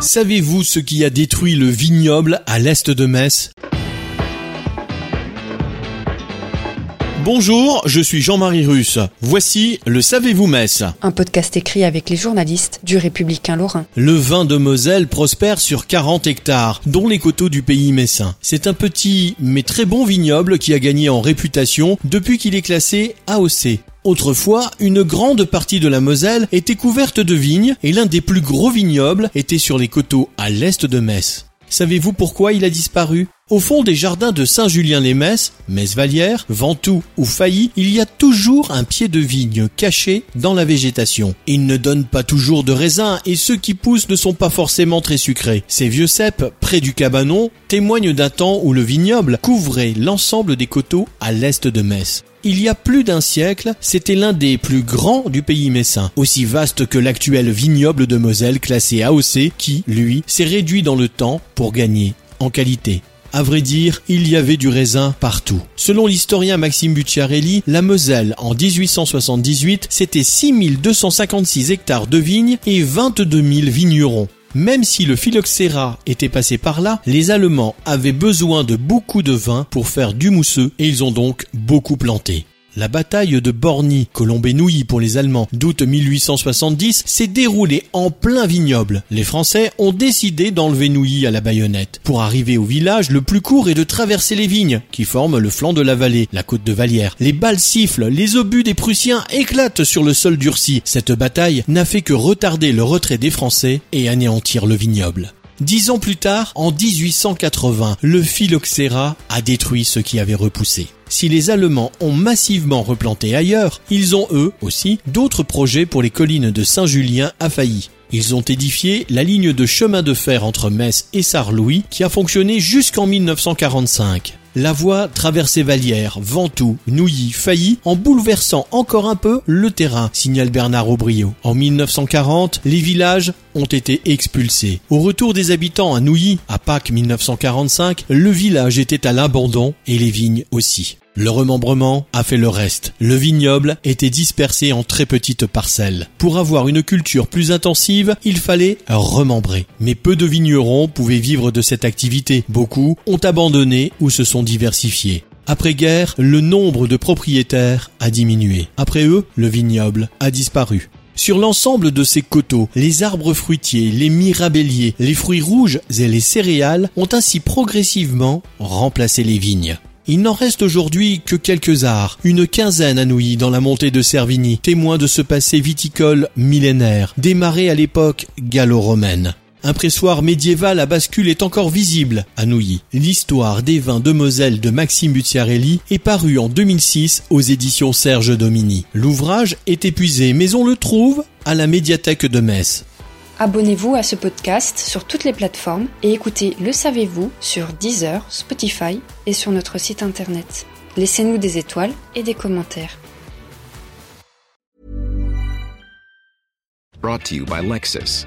Savez-vous ce qui a détruit le vignoble à l'est de Metz? Bonjour, je suis Jean-Marie Russe. Voici le Savez-vous Metz Un podcast écrit avec les journalistes du Républicain Lorrain. Le vin de Moselle prospère sur 40 hectares, dont les coteaux du pays messin. C'est un petit mais très bon vignoble qui a gagné en réputation depuis qu'il est classé AOC. Autrefois, une grande partie de la Moselle était couverte de vignes et l'un des plus gros vignobles était sur les coteaux à l'est de Metz. Savez-vous pourquoi il a disparu? Au fond des jardins de Saint-Julien-les-Metz, Metz-Vallière, Ventoux ou Failly, il y a toujours un pied de vigne caché dans la végétation. Il ne donne pas toujours de raisins et ceux qui poussent ne sont pas forcément très sucrés. Ces vieux cèpes, près du cabanon, témoignent d'un temps où le vignoble couvrait l'ensemble des coteaux à l'est de Metz. Il y a plus d'un siècle, c'était l'un des plus grands du pays messin, aussi vaste que l'actuel vignoble de Moselle classé AOC qui, lui, s'est réduit dans le temps pour gagner en qualité. À vrai dire, il y avait du raisin partout. Selon l'historien Maxime Bucciarelli, la Moselle, en 1878, c'était 6256 hectares de vignes et 22 000 vignerons. Même si le phylloxéra était passé par là, les Allemands avaient besoin de beaucoup de vin pour faire du mousseux et ils ont donc beaucoup planté. La bataille de Borny, Colombé-Nouilly pour les Allemands, d'août 1870, s'est déroulée en plein vignoble. Les Français ont décidé d'enlever Nouilly à la baïonnette. Pour arriver au village, le plus court est de traverser les vignes, qui forment le flanc de la vallée, la côte de Vallière. Les balles sifflent, les obus des Prussiens éclatent sur le sol durci. Cette bataille n'a fait que retarder le retrait des Français et anéantir le vignoble. Dix ans plus tard, en 1880, le phylloxéra a détruit ce qui avait repoussé. Si les Allemands ont massivement replanté ailleurs, ils ont eux aussi d'autres projets pour les collines de Saint-Julien à Failly. Ils ont édifié la ligne de chemin de fer entre Metz et Sarre-Louis qui a fonctionné jusqu'en 1945. La voie traversait Vallière, Ventoux, Nouilly, Failly en bouleversant encore un peu le terrain, signale Bernard Aubrio. En 1940, les villages ont été expulsés. Au retour des habitants à Nouilly, à Pâques 1945, le village était à l'abandon et les vignes aussi. Le remembrement a fait le reste. Le vignoble était dispersé en très petites parcelles. Pour avoir une culture plus intensive, il fallait remembrer. Mais peu de vignerons pouvaient vivre de cette activité. Beaucoup ont abandonné ou se sont diversifiés. Après-guerre, le nombre de propriétaires a diminué. Après eux, le vignoble a disparu. Sur l'ensemble de ces coteaux, les arbres fruitiers, les mirabelliers, les fruits rouges et les céréales ont ainsi progressivement remplacé les vignes. Il n'en reste aujourd'hui que quelques arts, une quinzaine à Nouilly dans la montée de Servigny, témoin de ce passé viticole millénaire, démarré à l'époque gallo-romaine. Un pressoir médiéval à bascule est encore visible à Nouilly. L'histoire des vins de Moselle de Maxime Bucciarelli est paru en 2006 aux éditions Serge Domini. L'ouvrage est épuisé mais on le trouve à la médiathèque de Metz. Abonnez-vous à ce podcast sur toutes les plateformes et écoutez Le Savez-vous sur Deezer, Spotify et sur notre site internet. Laissez-nous des étoiles et des commentaires. Brought to you by Lexus.